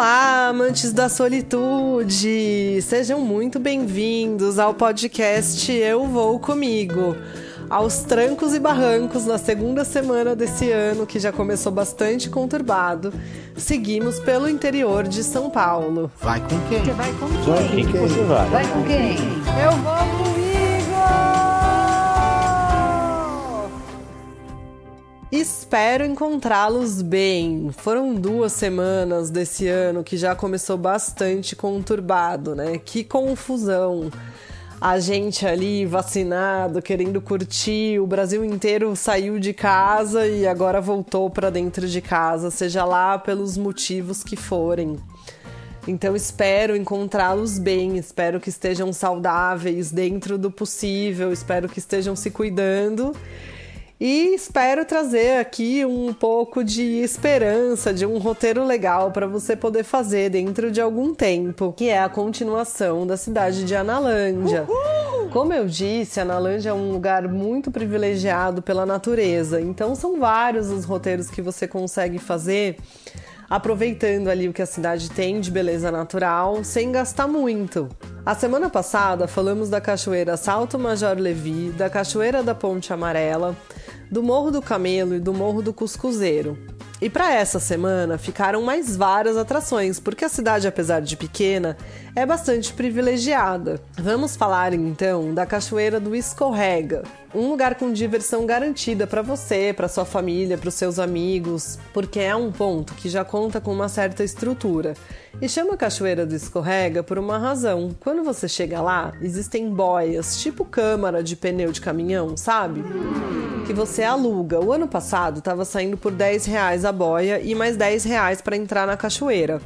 Olá, amantes da solitude! Sejam muito bem-vindos ao podcast Eu Vou Comigo. Aos trancos e barrancos na segunda semana desse ano, que já começou bastante conturbado, seguimos pelo interior de São Paulo. Vai com quem? Você vai com Vai quem? com quem você vai? Vai com quem? Eu vou Espero encontrá-los bem. Foram duas semanas desse ano que já começou bastante conturbado, né? Que confusão. A gente ali vacinado, querendo curtir, o Brasil inteiro saiu de casa e agora voltou para dentro de casa, seja lá pelos motivos que forem. Então espero encontrá-los bem, espero que estejam saudáveis dentro do possível, espero que estejam se cuidando. E espero trazer aqui um pouco de esperança, de um roteiro legal para você poder fazer dentro de algum tempo, que é a continuação da cidade de Analândia. Como eu disse, Analândia é um lugar muito privilegiado pela natureza, então são vários os roteiros que você consegue fazer aproveitando ali o que a cidade tem de beleza natural, sem gastar muito. A semana passada falamos da Cachoeira Salto Major Levi, da Cachoeira da Ponte Amarela, do Morro do Camelo e do Morro do Cuscuzeiro. E para essa semana ficaram mais várias atrações, porque a cidade, apesar de pequena, é bastante privilegiada. Vamos falar então da Cachoeira do Escorrega, um lugar com diversão garantida para você, para sua família, para os seus amigos, porque é um ponto que já conta com uma certa estrutura. E chama Cachoeira do Escorrega por uma razão. Quando você chega lá, existem boias, tipo câmara de pneu de caminhão, sabe? Que você aluga. O ano passado estava saindo por 10 reais a boia e mais 10 reais para entrar na cachoeira.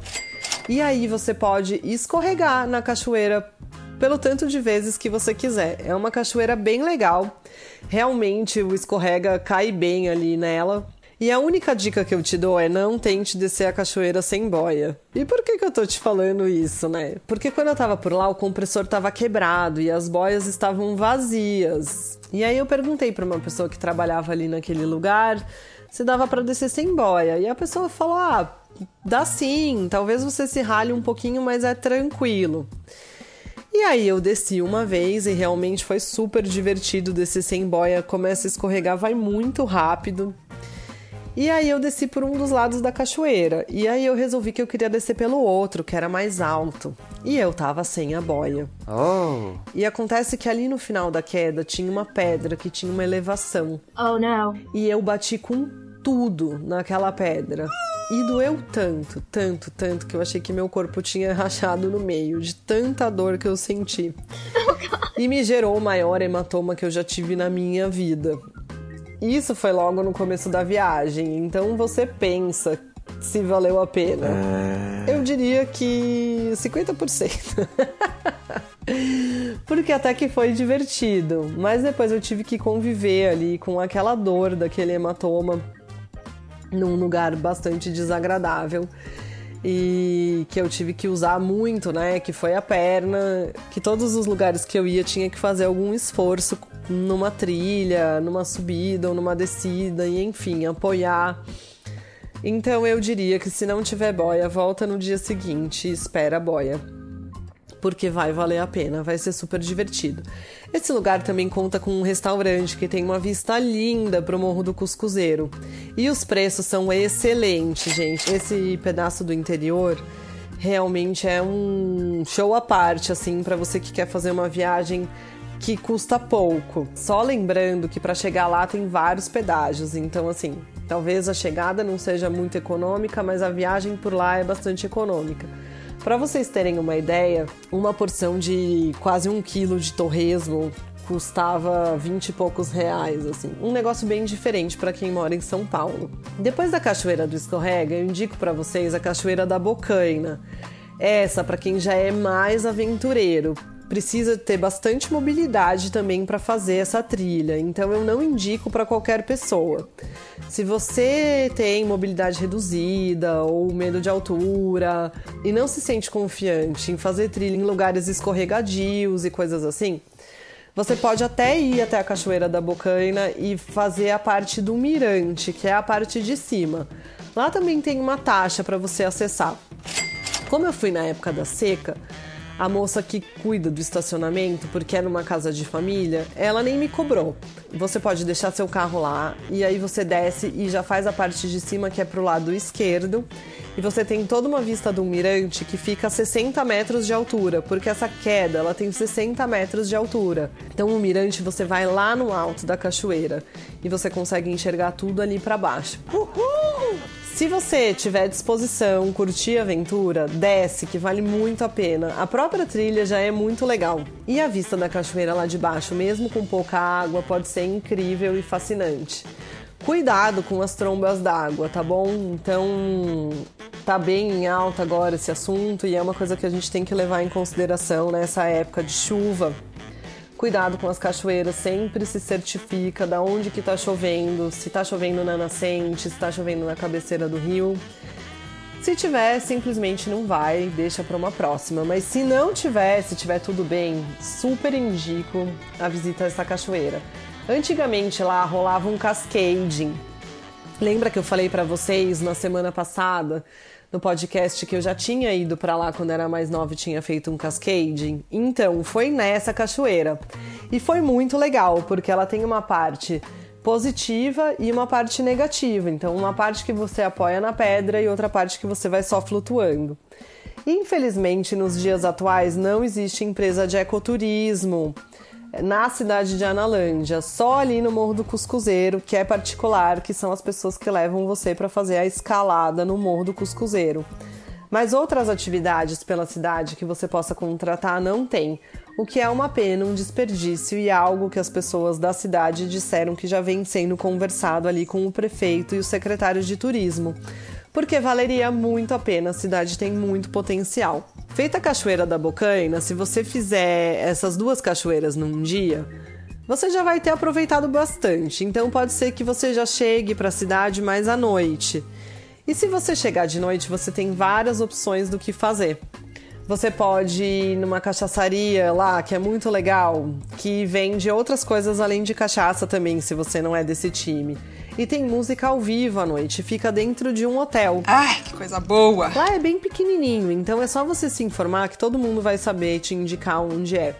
E aí você pode escorregar na cachoeira pelo tanto de vezes que você quiser. É uma cachoeira bem legal. Realmente o escorrega cai bem ali nela. E a única dica que eu te dou é não tente descer a cachoeira sem boia. E por que, que eu tô te falando isso, né? Porque quando eu tava por lá, o compressor tava quebrado e as boias estavam vazias. E aí eu perguntei para uma pessoa que trabalhava ali naquele lugar se dava para descer sem boia. E a pessoa falou: "Ah, dá sim, talvez você se rale um pouquinho, mas é tranquilo". E aí eu desci uma vez e realmente foi super divertido descer sem boia, começa a escorregar, vai muito rápido. E aí eu desci por um dos lados da cachoeira. E aí eu resolvi que eu queria descer pelo outro, que era mais alto. E eu tava sem a boia. Oh, E acontece que ali no final da queda tinha uma pedra que tinha uma elevação. Oh no. E eu bati com tudo naquela pedra. E doeu tanto, tanto, tanto que eu achei que meu corpo tinha rachado no meio, de tanta dor que eu senti. E me gerou o maior hematoma que eu já tive na minha vida. Isso foi logo no começo da viagem, então você pensa se valeu a pena. Eu diria que 50%. Porque até que foi divertido, mas depois eu tive que conviver ali com aquela dor daquele hematoma num lugar bastante desagradável e que eu tive que usar muito, né? Que foi a perna, que todos os lugares que eu ia tinha que fazer algum esforço numa trilha, numa subida ou numa descida, e enfim, apoiar. Então eu diria que se não tiver boia, volta no dia seguinte e espera a boia. Porque vai valer a pena, vai ser super divertido. Esse lugar também conta com um restaurante que tem uma vista linda pro Morro do Cuscuzeiro. E os preços são excelentes, gente. Esse pedaço do interior realmente é um show à parte, assim, para você que quer fazer uma viagem que custa pouco. Só lembrando que para chegar lá tem vários pedágios, então assim, talvez a chegada não seja muito econômica, mas a viagem por lá é bastante econômica. Para vocês terem uma ideia, uma porção de quase um quilo de torresmo custava 20 e poucos reais, assim. Um negócio bem diferente para quem mora em São Paulo. Depois da Cachoeira do Escorrega, eu indico para vocês a Cachoeira da Bocaina. Essa para quem já é mais aventureiro. Precisa ter bastante mobilidade também para fazer essa trilha, então eu não indico para qualquer pessoa. Se você tem mobilidade reduzida ou medo de altura e não se sente confiante em fazer trilha em lugares escorregadios e coisas assim, você pode até ir até a Cachoeira da Bocaina e fazer a parte do mirante, que é a parte de cima. Lá também tem uma taxa para você acessar. Como eu fui na época da seca, a moça que cuida do estacionamento, porque é numa casa de família, ela nem me cobrou. Você pode deixar seu carro lá e aí você desce e já faz a parte de cima que é pro lado esquerdo. E você tem toda uma vista do mirante que fica a 60 metros de altura, porque essa queda ela tem 60 metros de altura. Então o mirante você vai lá no alto da cachoeira e você consegue enxergar tudo ali para baixo. Uhul! Se você tiver disposição, curtir a aventura, desce, que vale muito a pena. A própria trilha já é muito legal. E a vista da cachoeira lá de baixo, mesmo com pouca água, pode ser incrível e fascinante. Cuidado com as trombas d'água, tá bom? Então, tá bem em alta agora esse assunto e é uma coisa que a gente tem que levar em consideração nessa época de chuva Cuidado com as cachoeiras, sempre se certifica da onde que tá chovendo, se tá chovendo na nascente, se tá chovendo na cabeceira do rio. Se tiver, simplesmente não vai, deixa para uma próxima. Mas se não tiver, se tiver tudo bem, super indico a visita a essa cachoeira. Antigamente lá rolava um cascading. Lembra que eu falei para vocês na semana passada no podcast que eu já tinha ido para lá quando era mais nova e tinha feito um cascading. Então, foi nessa cachoeira. E foi muito legal, porque ela tem uma parte positiva e uma parte negativa. Então, uma parte que você apoia na pedra e outra parte que você vai só flutuando. Infelizmente, nos dias atuais não existe empresa de ecoturismo na cidade de Analândia, só ali no Morro do Cuscuzeiro, que é particular, que são as pessoas que levam você para fazer a escalada no Morro do Cuscuzeiro. Mas outras atividades pela cidade que você possa contratar não tem, o que é uma pena, um desperdício e algo que as pessoas da cidade disseram que já vem sendo conversado ali com o prefeito e o secretário de turismo porque valeria muito a pena, a cidade tem muito potencial. Feita a Cachoeira da Bocaina, se você fizer essas duas cachoeiras num dia, você já vai ter aproveitado bastante. Então pode ser que você já chegue para a cidade mais à noite. E se você chegar de noite, você tem várias opções do que fazer. Você pode ir numa cachaçaria lá, que é muito legal, que vende outras coisas além de cachaça também, se você não é desse time e tem música ao vivo à noite. Fica dentro de um hotel. Ai, que coisa boa! Lá é bem pequenininho, então é só você se informar que todo mundo vai saber te indicar onde é.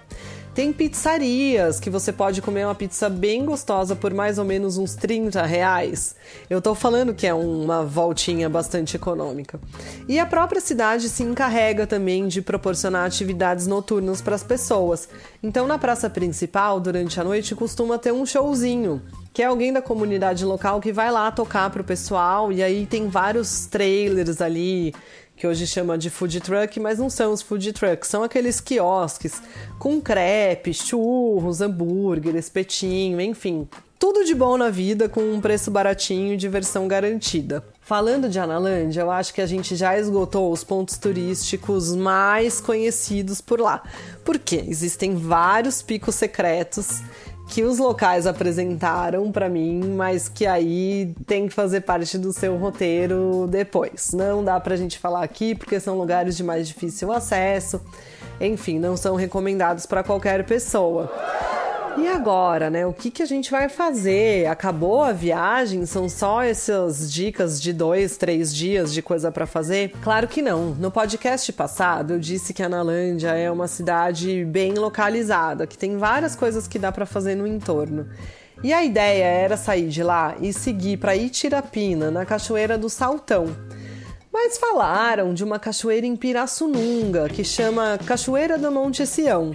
Tem pizzarias que você pode comer uma pizza bem gostosa por mais ou menos uns 30 reais. Eu tô falando que é uma voltinha bastante econômica. E a própria cidade se encarrega também de proporcionar atividades noturnas para as pessoas. Então, na praça principal, durante a noite, costuma ter um showzinho que é alguém da comunidade local que vai lá tocar pro pessoal e aí tem vários trailers ali que hoje chama de food truck, mas não são os food trucks, são aqueles quiosques com crepe, churros, hambúrguer, espetinho, enfim, tudo de bom na vida com um preço baratinho e diversão garantida. Falando de Analândia, eu acho que a gente já esgotou os pontos turísticos mais conhecidos por lá. Porque existem vários picos secretos que os locais apresentaram para mim, mas que aí tem que fazer parte do seu roteiro depois. Não dá pra gente falar aqui porque são lugares de mais difícil acesso. Enfim, não são recomendados para qualquer pessoa. E agora, né? O que, que a gente vai fazer? Acabou a viagem? São só essas dicas de dois, três dias de coisa para fazer? Claro que não. No podcast passado eu disse que a Analândia é uma cidade bem localizada, que tem várias coisas que dá para fazer no entorno. E a ideia era sair de lá e seguir para Itirapina, na Cachoeira do Saltão. Mas falaram de uma cachoeira em Pirassununga, que chama Cachoeira do Monte Sião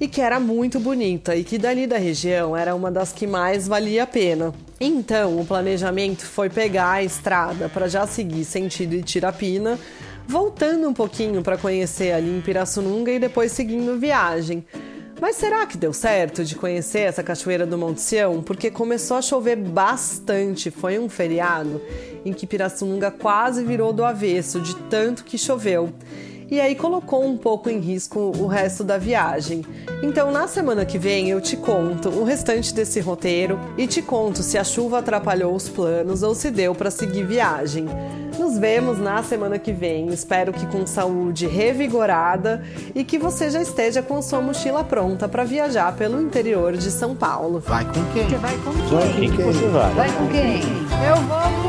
e que era muito bonita e que dali da região era uma das que mais valia a pena. Então, o planejamento foi pegar a estrada para já seguir sentido Itirapina, voltando um pouquinho para conhecer ali em Pirassununga e depois seguindo viagem. Mas será que deu certo de conhecer essa cachoeira do Monte Sião? Porque começou a chover bastante, foi um feriado em que Pirassununga quase virou do avesso de tanto que choveu e aí colocou um pouco em risco o resto da viagem. Então, na semana que vem, eu te conto o restante desse roteiro e te conto se a chuva atrapalhou os planos ou se deu para seguir viagem. Nos vemos na semana que vem. Espero que com saúde revigorada e que você já esteja com sua mochila pronta para viajar pelo interior de São Paulo. Vai com quem? Você vai com quem? Vai com quem? Vai com quem? Eu vou